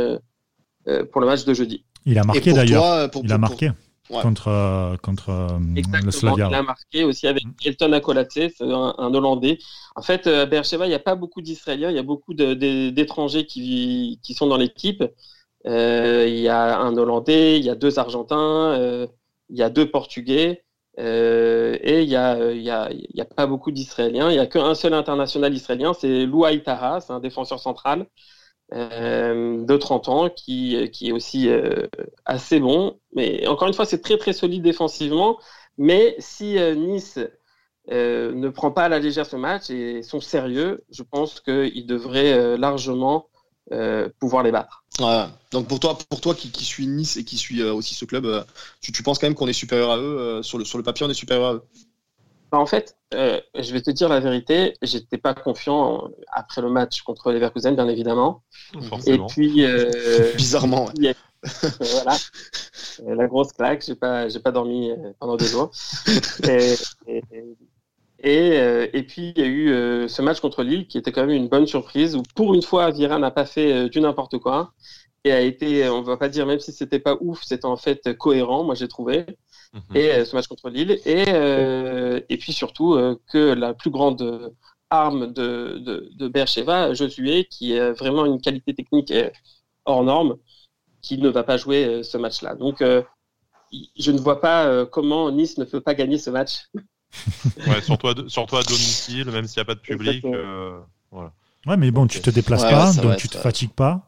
[SPEAKER 4] pour le match de jeudi.
[SPEAKER 1] Il a marqué d'ailleurs. Il a marqué. Euh, contre euh, le Slavia.
[SPEAKER 4] Il a marqué aussi avec mm. Elton Akolace, un, un, Hollandais. En fait, à Beersheba, il n'y a pas beaucoup d'Israéliens, il y a beaucoup d'étrangers qui, qui sont dans l'équipe. Euh, il y a un Hollandais, il y a deux Argentins, il y a deux Portugais. et il n'y a, il y a, il y a pas beaucoup d'Israéliens. Il n'y a qu'un seul international israélien, c'est Louaï Taha, c'est un défenseur central euh, de 30 ans qui, qui est aussi euh, assez bon. Mais encore une fois, c'est très très solide défensivement. Mais si euh, Nice ne prend pas à la légère ce match et sont sérieux, je pense qu'ils devraient largement pouvoir les battre.
[SPEAKER 2] Donc pour toi, pour toi qui, qui suis Nice et qui suis aussi ce club, tu, tu penses quand même qu'on est supérieur à eux sur, le, sur le papier, on est supérieur à eux?
[SPEAKER 4] Bah, en fait, euh, je vais te dire la vérité, j'étais pas confiant après le match contre les Leverkusen, bien évidemment.
[SPEAKER 3] Forcément.
[SPEAKER 4] Et puis, euh,
[SPEAKER 2] bizarrement,
[SPEAKER 4] voilà, euh, la grosse claque, j'ai pas, j'ai pas dormi pendant deux jours. et, et, et, puis il y a eu ce match contre Lille qui était quand même une bonne surprise où pour une fois Vira n'a pas fait du n'importe quoi et a été, on va pas dire même si c'était pas ouf, c'était en fait cohérent, moi j'ai trouvé. Mhm. et euh, ce match contre Lille. Et, euh, et puis surtout euh, que la plus grande arme de, de, de Bercheva, Josué, qui est vraiment une qualité technique hors norme, qui ne va pas jouer ce match-là. Donc, je ne vois pas comment Nice ne peut pas gagner ce match.
[SPEAKER 3] ouais, surtout, à, surtout à domicile, même s'il n'y a pas de public. voilà.
[SPEAKER 1] Ouais, mais bon, tu te déplaces pas, donc tu te fatigues pas.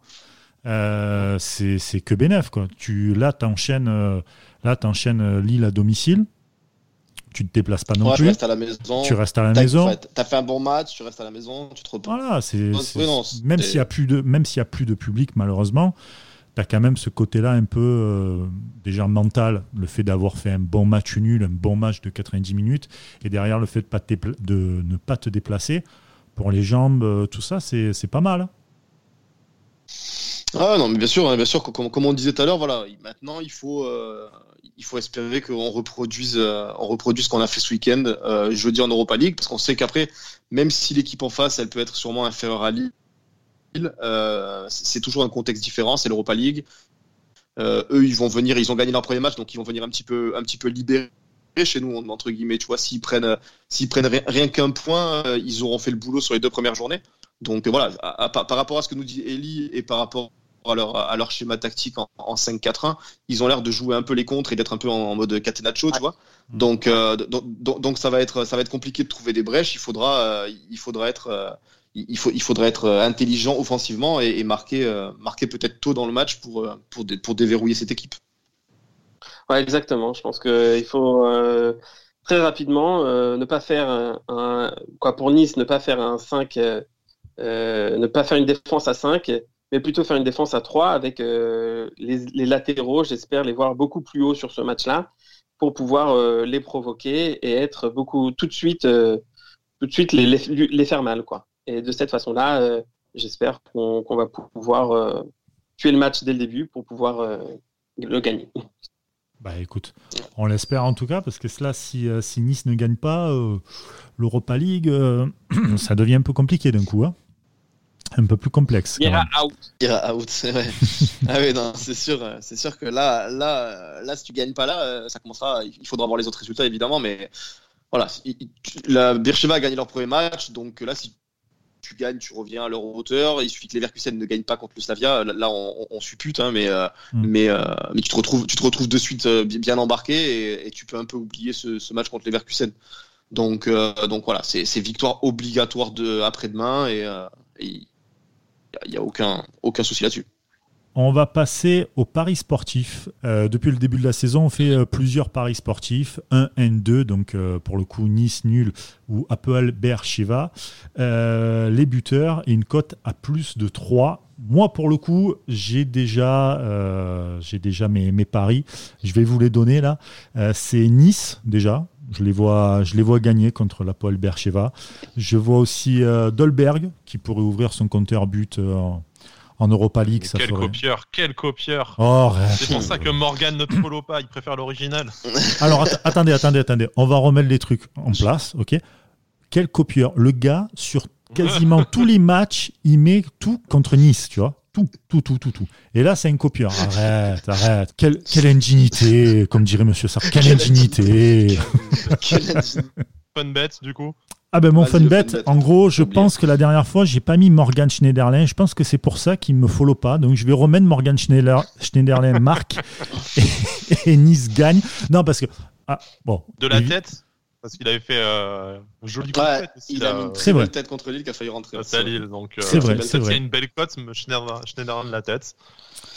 [SPEAKER 1] C'est que bénéf, quoi. Tu, là, tu enchaînes enchaînes euh, Lille à domicile. Tu ne te déplaces pas non plus. Tu
[SPEAKER 2] restes à la maison.
[SPEAKER 1] Tu restes à la maison.
[SPEAKER 2] Tu as fait un bon match, tu restes à la maison, tu te reposes.
[SPEAKER 1] Voilà, c'est, même s'il n'y a, plus de, même s'il y a plus de public, malheureusement, tu as quand même ce côté-là un peu euh, déjà mental, le fait d'avoir fait un bon match nul, un bon match de 90 minutes, et derrière le fait de, pas de ne pas te déplacer. Pour les jambes, euh, tout ça, c'est, pas mal.
[SPEAKER 2] Ah non, mais bien sûr, hein, bien sûr, comme, comme on disait tout à l'heure, voilà, maintenant il faut, il faut espérer qu'on reproduise, euh, reproduise ce qu'on a fait ce week-end euh, jeudi en Europa League, parce qu'on sait qu'après, même si l'équipe en face, elle peut être sûrement inférieure à Lille, euh, c'est toujours un contexte différent, c'est l'Europa League. eux, ils vont venir, ils ont gagné leur premier match, donc ils vont venir un petit peu, un petit peu libérés chez nous entre guillemets. Tu vois, s'ils prennent, prennent rien, qu'un point, ils auront fait le boulot sur les deux premières journées. Donc voilà, par rapport à ce que nous dit Eli et par rapport à leur, à leur schéma tactique en, en 5-4-1, ils ont l'air de jouer un peu les contres et d'être un peu en, mode catenaccio, tu vois. Mm. Donc, euh, donc, donc, ça va être, ça va être compliqué de trouver des brèches. Il faudra, euh, il faudra être, euh, il faut, il faudrait être intelligent offensivement et, marquer, marquer peut-être tôt dans le match pour, pour, pour déverrouiller cette équipe.
[SPEAKER 4] Ouais, exactement. Je pense qu'il faut très rapidement ne pas faire un, quoi pour Nice, ne pas faire un 5, ne pas faire une défense à 5 mais plutôt faire une défense à 3 avec euh, les, latéraux, j'espère les voir beaucoup plus haut sur ce match-là pour pouvoir euh, les provoquer et être beaucoup tout de suite, euh, tout de suite les, faire mal. Quoi. Et de cette façon-là, j'espère qu'on va pouvoir tuer le match dès le début pour pouvoir le gagner.
[SPEAKER 1] Bah écoute, on l'espère en tout cas, parce que cela, si, si Nice ne gagne pas l'Europa League, ça devient un peu compliqué d'un coup. Hein un peu plus complexe.
[SPEAKER 4] Il ira out.
[SPEAKER 2] Il ira out, c'est vrai. ah oui, non, c'est sûr, c'est sûr que là, là, là, si tu gagnes pas là, euh, ça commencera. Il faudra voir les autres résultats évidemment, mais voilà. La Bircheva a gagné leur premier match, donc là, si tu gagnes, tu reviens à leur hauteur. Il suffit que les Verkusen ne gagnent pas contre le Slavia. Là, on, on, suppute, hein, mais, euh, mm. mais, euh, mais tu te retrouves, tu te retrouves de suite bien embarqué et, tu peux un peu oublier ce, match contre les Verkusen. Donc, donc voilà, c'est victoire obligatoire de après-demain et, et il n'y a, aucun, souci là-dessus.
[SPEAKER 1] On va passer aux paris sportifs. Euh, depuis le début de la saison, on fait euh, plusieurs paris sportifs. 1 N2, donc euh, pour le coup Nice nul ou Apple Bear Shiva. les buteurs une cote à plus de 3. Moi, pour le coup, j'ai déjà, j'ai mes, paris. Je vais vous les donner là. C'est Nice déjà, je les vois, je les vois gagner contre la Paul Bercheva. Je vois aussi euh, Dolberg qui pourrait ouvrir son compteur but euh, en, Europa League.
[SPEAKER 3] quel copieur, quel copieur.
[SPEAKER 1] Oh,
[SPEAKER 3] c'est pour ça que Morgan ne te follow pas, il préfère l'original.
[SPEAKER 1] Alors attendez, attendez, attendez. On va remettre les trucs en place, ok? Quel copieur? Le gars, sur quasiment tous les matchs, il met tout contre Nice, tu vois? Tout, tout, tout, tout, tout. Et là, c'est un copieur. Arrête, arrête. Quelle, quelle indignité, comme dirait Monsieur Sarr. Quelle indignité.
[SPEAKER 3] Fun bet, du coup
[SPEAKER 1] Ah ben mon fun bet,
[SPEAKER 2] fun bet.
[SPEAKER 1] en gros, je
[SPEAKER 2] Oublié.
[SPEAKER 1] pense que la dernière fois, j'ai pas mis Morgan Schneiderlin. Je pense que c'est pour ça qu'il me follow pas. Donc je vais remettre Morgan Schneider, Schneiderlin marque et, et Nice gagne. Non, parce que. Ah, bon.
[SPEAKER 3] De la tête Parce qu'il avait fait euh, un joli coup de
[SPEAKER 2] Ouais,
[SPEAKER 3] tête aussi,
[SPEAKER 2] il
[SPEAKER 3] là,
[SPEAKER 2] a mis une
[SPEAKER 3] euh,
[SPEAKER 1] C'est
[SPEAKER 2] très
[SPEAKER 1] vrai.
[SPEAKER 2] belle tête contre Lille qui a failli rentrer.
[SPEAKER 3] face à Lille. Donc, euh,
[SPEAKER 1] C'est vrai, c'est
[SPEAKER 3] qu'il y
[SPEAKER 1] vrai.
[SPEAKER 3] a une belle cote, mais Schneider, Schneider de la tête.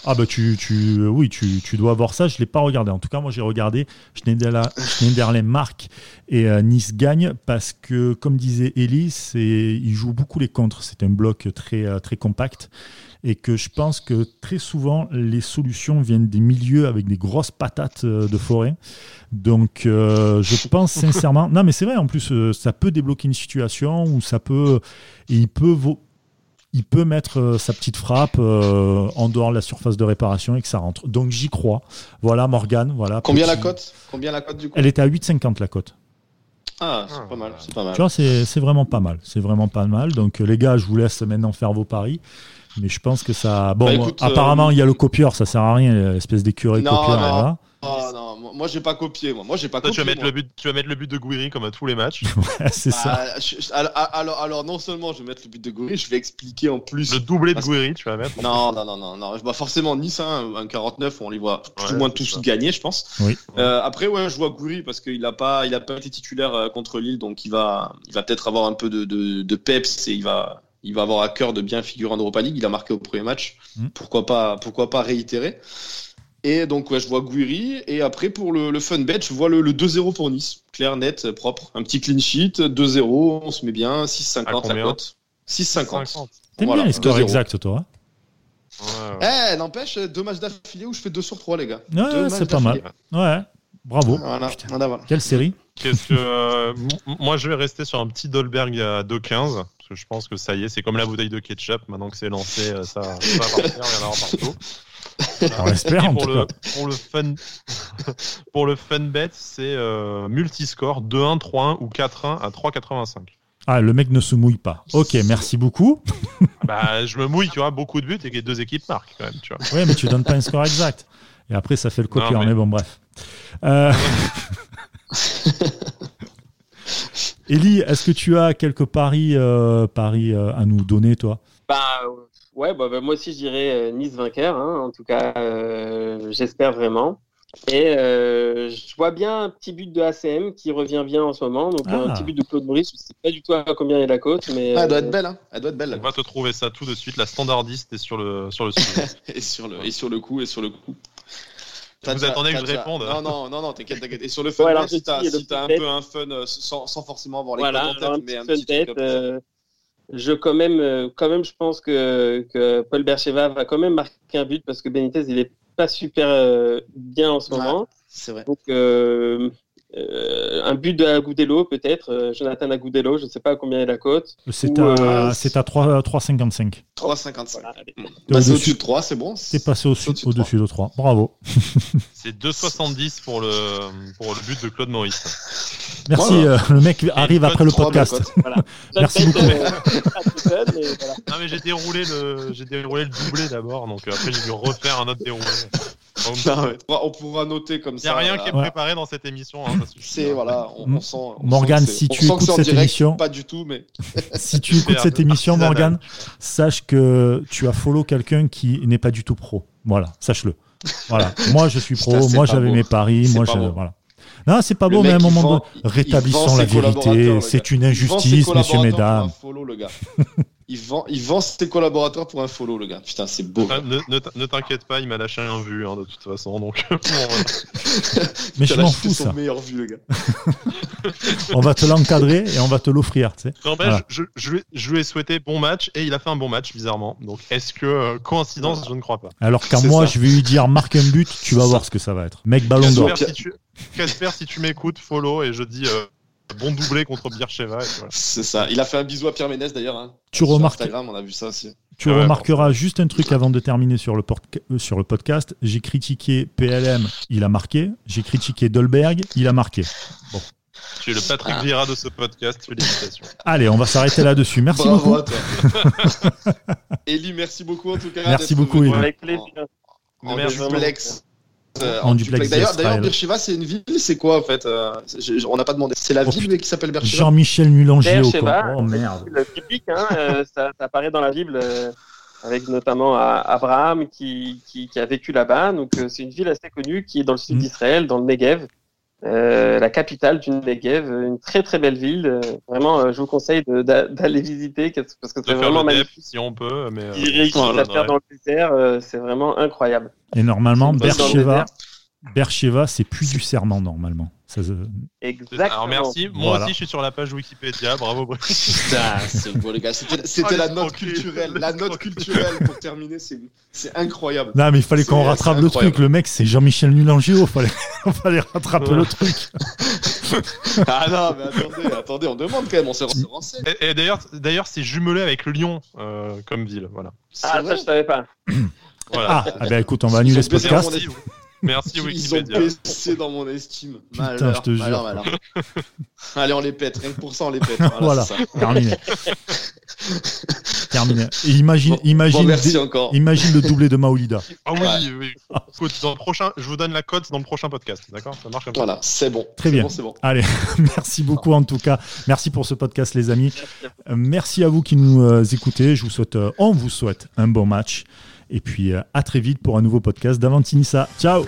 [SPEAKER 1] Ah bah tu, tu oui tu, tu dois voir ça je l'ai pas regardé en tout cas moi j'ai regardé Schneiderlin, Schneiderlin marque et euh, Nice gagne parce que comme disait Ellie c'est il joue beaucoup les contres c'est un bloc très très compact et que je pense que très souvent les solutions viennent des milieux avec des grosses patates euh, de forêt donc euh, je pense sincèrement non mais c'est vrai en plus euh, ça peut débloquer une situation où ça peut et il peut vo- il peut mettre sa petite frappe euh, en dehors de la surface de réparation et que ça rentre. Donc j'y crois. Voilà Morgane, voilà.
[SPEAKER 2] Combien
[SPEAKER 1] petit-
[SPEAKER 2] la cote? Combien la cote du coup?
[SPEAKER 1] Elle était à 8,50 la cote.
[SPEAKER 2] Ah, c'est
[SPEAKER 3] Ah,
[SPEAKER 2] pas mal, c'est pas
[SPEAKER 1] Tu
[SPEAKER 2] mal.
[SPEAKER 1] vois, c'est c'est vraiment pas mal. C'est vraiment pas mal. Donc euh, les gars, je vous laisse maintenant faire vos paris. Mais je pense que ça. Bon,
[SPEAKER 2] Bah, écoute,
[SPEAKER 1] apparemment,
[SPEAKER 2] euh,
[SPEAKER 1] il y a le copieur, ça sert à rien, l'espèce d'écureuil
[SPEAKER 2] Non,
[SPEAKER 1] copieur.
[SPEAKER 2] non.
[SPEAKER 1] là.
[SPEAKER 2] Ah non, moi- j'ai pas copié, moi. Moi j'ai pas
[SPEAKER 3] Toi, tu
[SPEAKER 2] copié.
[SPEAKER 3] vas, mettre
[SPEAKER 2] moi.
[SPEAKER 3] le but, tu vas mettre le but de Guiri comme à tous les matchs.
[SPEAKER 1] c'est ça.
[SPEAKER 2] Ah, je- je- alors, alors, alors, non seulement je vais mettre le but de Goury, je vais expliquer en plus.
[SPEAKER 3] Le doublé de Guiri, tu vas mettre.
[SPEAKER 2] Non, non, non, non, non. Bah, forcément Nice, hein, un 49, on les voit plus
[SPEAKER 3] Ouais,
[SPEAKER 2] ou moins tous gagner, je pense.
[SPEAKER 1] Oui.
[SPEAKER 2] Euh, après, ouais, je vois Goury parce qu'il a pas, il a pas été titulaire euh, contre Lille, donc il va, il va peut-être avoir un peu de, de, de peps et il va, il va avoir à cœur de bien figurer en Europa League. Il a marqué au premier match.
[SPEAKER 1] Mm.
[SPEAKER 2] Pourquoi pas, pourquoi pas réitérer. Et donc, ouais, je vois Gouiri. Et après, pour le, le fun bet, je vois le, le 2-0 pour Nice. Clair, net, propre. Un petit clean sheet, 2-0, on se met bien,
[SPEAKER 3] À
[SPEAKER 2] 6,50 la
[SPEAKER 3] combien
[SPEAKER 2] cote. 6,50.
[SPEAKER 3] 50.
[SPEAKER 1] T'aimes
[SPEAKER 2] Voilà,
[SPEAKER 1] bien les scores
[SPEAKER 2] 2-0.
[SPEAKER 1] exacts, toi hein
[SPEAKER 3] Ouais, ouais.
[SPEAKER 2] Eh, n'empêche, deux matchs d'affilée où je fais 2 sur 3, les gars.
[SPEAKER 1] Ouais, c'est pas mal. Ouais. Bravo.
[SPEAKER 2] Voilà,
[SPEAKER 1] Putain.
[SPEAKER 2] voilà, voilà.
[SPEAKER 1] Quelle série
[SPEAKER 3] Qu'est-ce que euh, moi je vais rester sur un petit Dolberg à 2,15 parce que je pense que ça y est, c'est comme la bouteille de ketchup. Maintenant que c'est lancé, euh, ça, ça va partir, il y en aura partout.
[SPEAKER 1] On espère,
[SPEAKER 3] Et
[SPEAKER 1] en
[SPEAKER 3] pour
[SPEAKER 1] tout
[SPEAKER 3] le,
[SPEAKER 1] cas.
[SPEAKER 3] pour le fun pour le fun bet, c'est euh, multiscore 2-1, 3-1 ou 4-1 à 3,85.
[SPEAKER 1] Ah, le mec ne se mouille pas. Ok, merci beaucoup.
[SPEAKER 3] Bah, je me mouille, tu vois, beaucoup de buts et que les deux équipes marquent quand même, tu vois.
[SPEAKER 1] Oui, mais tu donnes pas un score exact. Et après, ça fait le copieur.
[SPEAKER 3] Non, mais-
[SPEAKER 1] mais... bon, bref. Euh... Ellie, est-ce que tu as quelques paris, euh, paris euh, à nous donner, toi?
[SPEAKER 4] Bah, euh, ouais, bah, bah, moi aussi je dirais euh, Nice vainqueur. hein. En tout cas, euh, j'espère vraiment. Et euh, je vois bien un petit but de ACM qui revient bien en ce moment. Donc
[SPEAKER 1] Ah.
[SPEAKER 4] un petit but de Claude Maurice. Je sais pas du tout à combien est la côte, mais
[SPEAKER 2] Ah, elle doit
[SPEAKER 4] euh,
[SPEAKER 2] être belle, hein. Elle doit être belle,
[SPEAKER 3] On va te trouver ça tout de suite. La standardiste est sur le sur le sujet.
[SPEAKER 2] Et sur le, et sur le coup, et sur le coup.
[SPEAKER 3] Vous attendez que je réponde
[SPEAKER 2] Non, non, non, non, t'inquiète, t'inquiète. Et sur le fun,
[SPEAKER 4] Ouais, alors,
[SPEAKER 2] si t'as si t'as un peu un fun sans, sans forcément avoir les
[SPEAKER 4] voilà,
[SPEAKER 2] tête, mais un
[SPEAKER 4] petit
[SPEAKER 2] petit
[SPEAKER 4] fun
[SPEAKER 2] truc
[SPEAKER 4] je quand même, euh, quand même, je pense que, que Paul Bercheva va quand même marquer un but parce que Benitez il est pas super euh, bien en ce
[SPEAKER 2] Ouais.
[SPEAKER 4] moment.
[SPEAKER 2] C'est vrai.
[SPEAKER 4] Donc euh, euh, un but de Agudelo peut-être, euh, Jonathan Agudelo, je ne sais pas à combien est la cote.
[SPEAKER 1] C'est à,
[SPEAKER 2] euh,
[SPEAKER 1] à 3 3,55.
[SPEAKER 2] 3,55.
[SPEAKER 4] Voilà, allez.
[SPEAKER 2] Bah, c'est
[SPEAKER 1] au-dessus.
[SPEAKER 2] au-dessus de 3, c'est bon.
[SPEAKER 1] C'est passé au-dessus
[SPEAKER 2] Au-dessus de
[SPEAKER 1] au-dessus de 3. Bravo.
[SPEAKER 3] C'est 2,70 pour le pour le but de Claude Maurice.
[SPEAKER 1] Merci.
[SPEAKER 2] Voilà.
[SPEAKER 1] euh, le mec arrive après le podcast.
[SPEAKER 4] Voilà.
[SPEAKER 1] Merci beaucoup.
[SPEAKER 4] euh, voilà.
[SPEAKER 3] Non mais j'ai déroulé le j'ai déroulé le doublé d'abord, donc après j'ai dû refaire un autre déroulé. Donc,
[SPEAKER 2] Non, ouais. On pourra noter comme
[SPEAKER 3] Il n'y
[SPEAKER 2] ça.
[SPEAKER 3] a rien
[SPEAKER 2] voilà.
[SPEAKER 3] qui est
[SPEAKER 1] Ouais.
[SPEAKER 3] préparé dans cette émission. Hein, ça.
[SPEAKER 2] C'est voilà, on, on sent. on
[SPEAKER 1] Morgane,
[SPEAKER 2] sent
[SPEAKER 1] si tu écoutes cette
[SPEAKER 2] direct,
[SPEAKER 1] émission-
[SPEAKER 2] pas du tout, mais
[SPEAKER 1] Si tu écoutes cette émission. Morgane, sache que tu as follow quelqu'un qui n'est pas du tout pro. Voilà, sache-le. Voilà. Moi, je suis pro.
[SPEAKER 2] Putain,
[SPEAKER 1] moi, j'avais mes paris.
[SPEAKER 2] C'est
[SPEAKER 1] Moi,
[SPEAKER 2] pas
[SPEAKER 1] je,
[SPEAKER 2] beau.
[SPEAKER 1] voilà. Non, c'est pas
[SPEAKER 2] Le
[SPEAKER 1] beau, mais à un moment donné, rétablissons la vérité. C'est une injustice, messieurs, mesdames.
[SPEAKER 2] Follow, le gars. Il vend, il vend ses collaborateurs pour un follow, le gars. Putain, c'est beau.
[SPEAKER 3] Ah, Ne, t'inquiète pas, il m'a lâché un vu hein, de toute façon. Donc, bon.
[SPEAKER 1] Mais je m'en fous,
[SPEAKER 2] son
[SPEAKER 1] ça.
[SPEAKER 2] meilleur vue, le gars.
[SPEAKER 1] On va te l'encadrer et on va te l'offrir, tu sais.
[SPEAKER 3] Non, ben,
[SPEAKER 1] Voilà.
[SPEAKER 3] je, je, lui ai- je lui ai souhaité bon match et il a fait un bon match bizarrement. Donc est-ce que euh, coïncidence Je ne crois pas.
[SPEAKER 1] Alors qu'à moi,
[SPEAKER 2] ça.
[SPEAKER 1] je vais lui dire marque un but, tu vas voir
[SPEAKER 2] ça.
[SPEAKER 1] ce que ça va être. Mec, ballon d'or.
[SPEAKER 3] Casper, si tu, Casper, si tu m'écoutes, follow et je dis euh, bon doublé contre Bircheva. Et voilà.
[SPEAKER 2] C'est ça. Il a fait un bisou à Pierre Ménès, d'ailleurs. hein.
[SPEAKER 1] Tu
[SPEAKER 2] Sur
[SPEAKER 1] remarques,
[SPEAKER 2] Instagram, on a vu ça aussi.
[SPEAKER 1] Tu
[SPEAKER 3] Ah ouais,
[SPEAKER 1] remarqueras juste un truc avant de terminer sur le, euh, sur le podcast. J'ai critiqué PLM, il a marqué. J'ai critiqué Dolberg, il a marqué.
[SPEAKER 3] Tu es le Patrick Vieira de ce podcast. Félicitations.
[SPEAKER 1] Allez, on va s'arrêter là-dessus. Merci
[SPEAKER 2] Bravo
[SPEAKER 1] beaucoup.
[SPEAKER 2] à toi. Eli, merci beaucoup en tout cas.
[SPEAKER 1] Merci beaucoup, Eli.
[SPEAKER 4] Avec plaisir.
[SPEAKER 2] En, en
[SPEAKER 3] Merci.
[SPEAKER 2] duplex. Euh,
[SPEAKER 1] En duplex
[SPEAKER 2] D'ailleurs, Beersheba, c'est une ville, c'est quoi en fait euh, je- je- On n'a pas demandé. C'est la
[SPEAKER 1] Oh,
[SPEAKER 2] ville qui s'appelle Beersheba.
[SPEAKER 1] Jean-Michel quoi. Oh merde.
[SPEAKER 4] Le typique, hein, euh, ça, ça apparaît dans la Bible, euh, avec notamment Abraham qui, qui, qui a vécu là-bas. Donc euh, c'est une ville assez connue qui est dans le sud
[SPEAKER 1] Mm.
[SPEAKER 4] d'Israël, dans le Negev, euh, la capitale du Negev, une très très belle ville. Euh, vraiment, euh, je vous conseille d'aller visiter parce que c'est vraiment magnifique.
[SPEAKER 3] si on peut, mais. euh,
[SPEAKER 4] à faire
[SPEAKER 3] ouais.
[SPEAKER 4] dans le désert, euh, c'est vraiment incroyable.
[SPEAKER 1] Et normalement, Bercheva. Bercheva, c'est plus du serment normalement. Ça se-
[SPEAKER 4] Exactement.
[SPEAKER 3] Alors merci. Moi
[SPEAKER 1] Voilà.
[SPEAKER 3] aussi, je suis sur la page Wikipédia. Bravo, Brice.
[SPEAKER 2] Putain, c'est beau les gars. C'était
[SPEAKER 3] Oh,
[SPEAKER 2] la note culturelle. La note culturelle pour terminer, c'est incroyable.
[SPEAKER 1] Non, mais il fallait qu'on rattrape le
[SPEAKER 2] incroyable.
[SPEAKER 1] truc. Le mec, c'est Jean-Michel Mulangéo. Fallait, fallait rattraper
[SPEAKER 3] Ouais.
[SPEAKER 1] le truc.
[SPEAKER 2] Ah non, mais attendez, attendez, on demande quand même, on se renseigne.
[SPEAKER 3] Et, et d'ailleurs, d'ailleurs, c'est jumelé avec Lyon euh, comme ville. Voilà.
[SPEAKER 4] Ah, ça, je savais pas.
[SPEAKER 3] Voilà.
[SPEAKER 1] Ah, ah ben écoute, on va annuler ce podcast.
[SPEAKER 3] Merci, merci
[SPEAKER 2] Ils ont
[SPEAKER 3] Wikipédia.
[SPEAKER 2] baissé dans mon estime.
[SPEAKER 1] Putain,
[SPEAKER 2] Malheur,
[SPEAKER 1] je te jure.
[SPEAKER 2] malheur, malheur. Allez, on les pète. Rien que pour ça, on les pète.
[SPEAKER 1] Voilà,
[SPEAKER 2] Voilà, c'est ça.
[SPEAKER 1] terminé. terminé. Et imagine,
[SPEAKER 2] Bon,
[SPEAKER 1] imagine,
[SPEAKER 2] bon, merci
[SPEAKER 1] dé-
[SPEAKER 2] encore.
[SPEAKER 1] imagine le doublé de Maolida.
[SPEAKER 3] Ah oui,
[SPEAKER 2] Ouais.
[SPEAKER 3] oui. Écoute, dans le prochain, je vous donne la cote dans le prochain podcast. D'accord? Ça marche comme ça.
[SPEAKER 2] Voilà, c'est bon.
[SPEAKER 1] Très
[SPEAKER 2] C'est
[SPEAKER 1] bien.
[SPEAKER 2] bon, c'est bon.
[SPEAKER 1] Allez, merci beaucoup en tout cas. Merci pour ce podcast, les amis.
[SPEAKER 4] Merci à vous.
[SPEAKER 1] Euh, qui nous euh, écoutez. Je vous souhaite, euh, on vous souhaite un bon match. Et puis euh, à très vite pour un nouveau podcast d'Avantinissa. Ciao